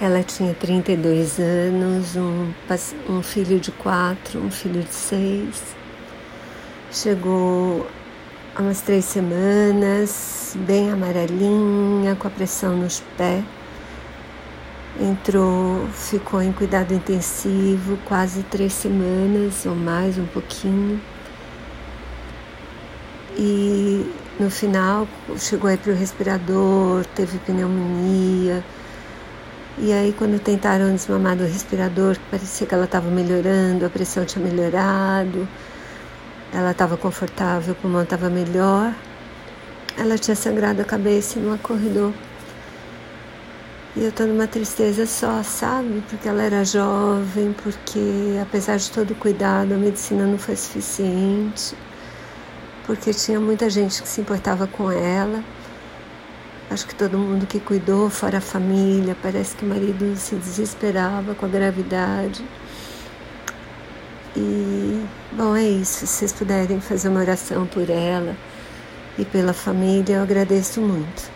Ela tinha 32 anos, um, um filho de quatro, um filho de seis. Chegou há umas três semanas, bem amarelinha, com a pressão nos pés. Entrou, ficou em cuidado intensivo quase três semanas ou mais, um pouquinho. E no final chegou aí para o respirador, teve pneumonia e aí, quando tentaram desmamar do respirador, parecia que ela estava melhorando, a pressão tinha melhorado, ela estava confortável, o pulmão estava melhor. Ela tinha sangrado a cabeça não acordou. E eu estou numa tristeza só, sabe? Porque ela era jovem, porque apesar de todo o cuidado, a medicina não foi suficiente, porque tinha muita gente que se importava com ela. Acho que todo mundo que cuidou, fora a família, parece que o marido se desesperava com a gravidade. E, bom, é isso. Se vocês puderem fazer uma oração por ela e pela família, eu agradeço muito.